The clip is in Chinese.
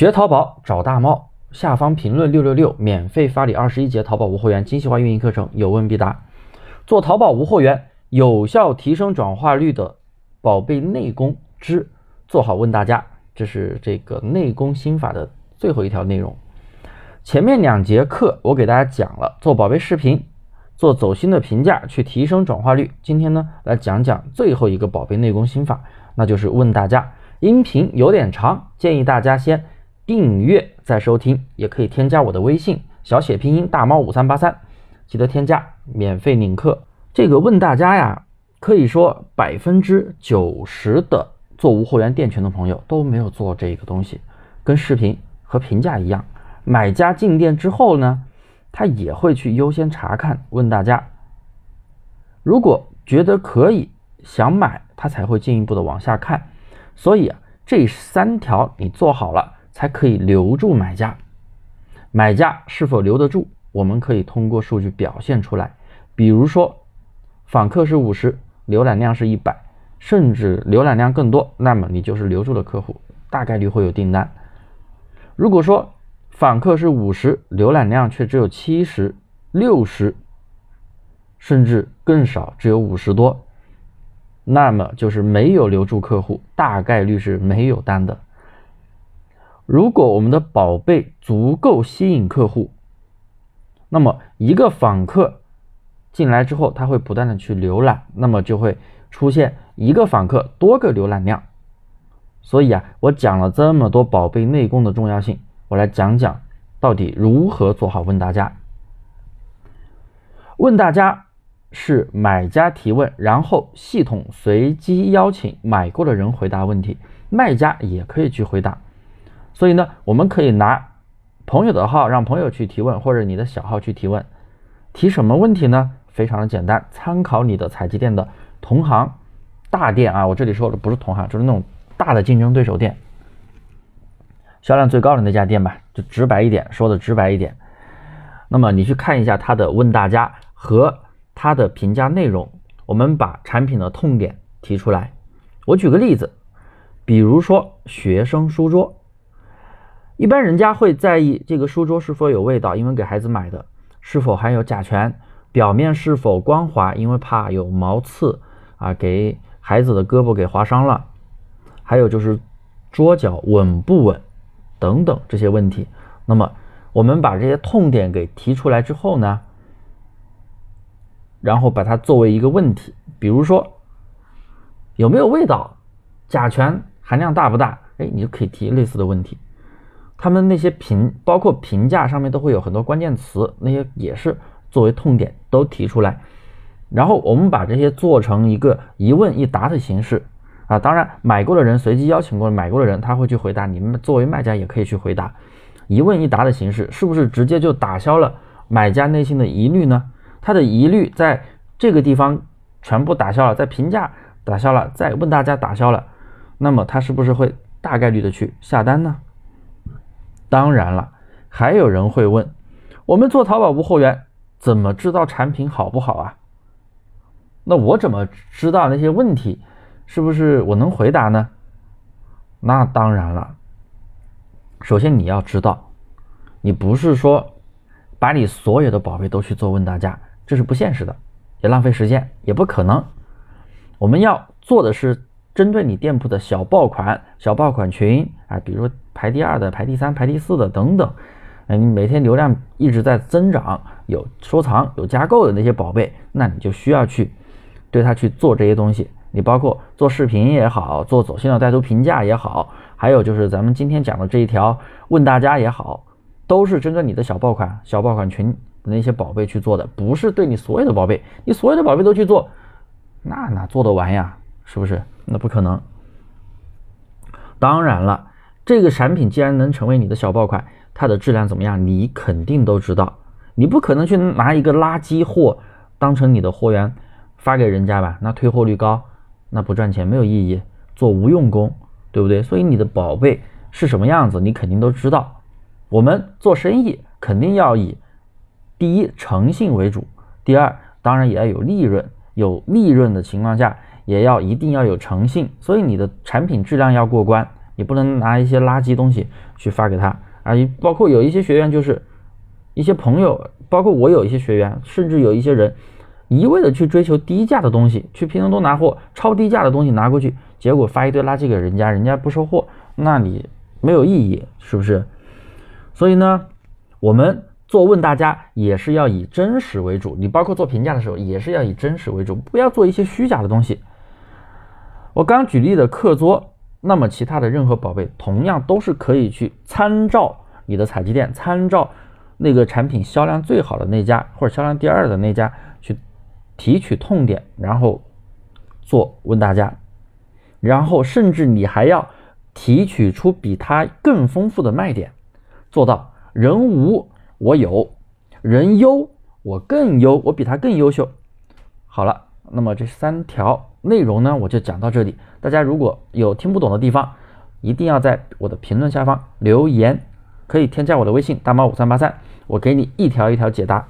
学淘宝找大猫，下方评论六六六，免费发你二十一节淘宝无货源精细化运营课程，有问必答。做淘宝无货源，有效提升转化率的宝贝内功之做好问大家，这是这个内功心法的最后一条内容。前面两节课我给大家讲了做宝贝视频，做走心的评价去提升转化率。今天呢，来讲讲最后一个宝贝内功心法，那就是问大家。音频有点长，建议大家先订阅再收听，也可以添加我的微信小写拼音大猫五三八三，记得添加，免费领课。这个问大家呀，可以说百分之九十的做无货源店群的朋友都没有做这个东西，跟视频和评价一样，买家进店之后呢，他也会去优先查看，问大家，如果觉得可以想买，他才会进一步的往下看。所以啊，这三条你做好了，才可以留住买家。买家是否留得住，我们可以通过数据表现出来。比如说，访客是五十，浏览量是一百，甚至浏览量更多，那么你就是留住了客户，大概率会有订单。如果说访客是五十，浏览量却只有七十、六十，甚至更少，只有五十多。那么就是没有留住客户，大概率是没有单的。如果我们的宝贝足够吸引客户，那么一个访客进来之后，他会不断的去浏览，那么就会出现一个访客多个浏览量。所以啊，我讲了这么多宝贝内功的重要性，我来讲讲到底如何做好问大家。问大家。是买家提问，然后系统随机邀请买过的人回答问题，卖家也可以去回答。所以呢，我们可以拿朋友的号让朋友去提问，或者你的小号去提问。提什么问题呢？非常的简单，参考你的采集店的同行大店啊，我这里说的不是同行，就是那种大的竞争对手店，销量最高的那家店吧，就直白一点，说的直白一点。那么你去看一下他的问大家和。他的评价内容，我们把产品的痛点提出来。我举个例子，比如说学生书桌，一般人家会在意这个书桌是否有味道，因为给孩子买的；是否含有甲醛，表面是否光滑，因为怕有毛刺啊，给孩子的胳膊给划伤了；还有就是桌脚稳不稳等等这些问题。那么我们把这些痛点给提出来之后呢？然后把它作为一个问题，比如说有没有味道，甲醛含量大不大？哎，你就可以提类似的问题。他们那些评，包括评价上面都会有很多关键词，那些也是作为痛点都提出来。然后我们把这些做成一个一问一答的形式啊。当然，买过的人随机邀请过买过的人，他会去回答。你们作为卖家也可以去回答，一问一答的形式，是不是直接就打消了买家内心的疑虑呢？他的疑虑在这个地方全部打消了，在评价打消了，在问大家打消了，那么他是不是会大概率的去下单呢？当然了，还有人会问，我们做淘宝无货源，怎么知道产品好不好啊？那我怎么知道那些问题是不是我能回答呢？那当然了，首先你要知道，你不是说把你所有的宝贝都去做问大家。这是不现实的，也浪费时间，也不可能。我们要做的是针对你店铺的小爆款、小爆款群啊，比如排第二的、排第三、排第四的等等。哎，你每天流量一直在增长，有收藏、有加购的那些宝贝，那你就需要去对它去做这些东西。你包括做视频也好，做走心的带图评价也好，还有就是咱们今天讲的这一条问大家也好，都是针对你的小爆款、小爆款群。那些宝贝去做的，不是对你所有的宝贝，你所有的宝贝都去做，那哪做得完呀？是不是？那不可能。当然了，这个产品既然能成为你的小爆款，它的质量怎么样，你肯定都知道。你不可能去拿一个垃圾货当成你的货源发给人家吧？那退货率高，那不赚钱，没有意义，做无用功，对不对？所以你的宝贝是什么样子，你肯定都知道。我们做生意肯定要以。第一，诚信为主；第二，当然也要有利润。有利润的情况下，也要一定要有诚信。所以你的产品质量要过关，你不能拿一些垃圾东西去发给他啊。包括有一些学员就是一些朋友，包括我有一些学员，甚至有一些人一味的去追求低价的东西，去拼多多拿货，超低价的东西拿过去，结果发一堆垃圾给人家，人家不收货，那你没有意义，是不是？所以呢，我们。做问大家也是要以真实为主，你包括做评价的时候也是要以真实为主，不要做一些虚假的东西。我刚举例的课桌，那么其他的任何宝贝同样都是可以去参照你的采集店，参照那个产品销量最好的那家或者销量第二的那家去提取痛点，然后做问大家，然后甚至你还要提取出比它更丰富的卖点，做到人无。我有人优，我更优，我比他更优秀。好了，那么这三条内容呢，我就讲到这里。大家如果有听不懂的地方，一定要在我的评论下方留言，可以添加我的微信大猫五三八三，我给你一条一条解答。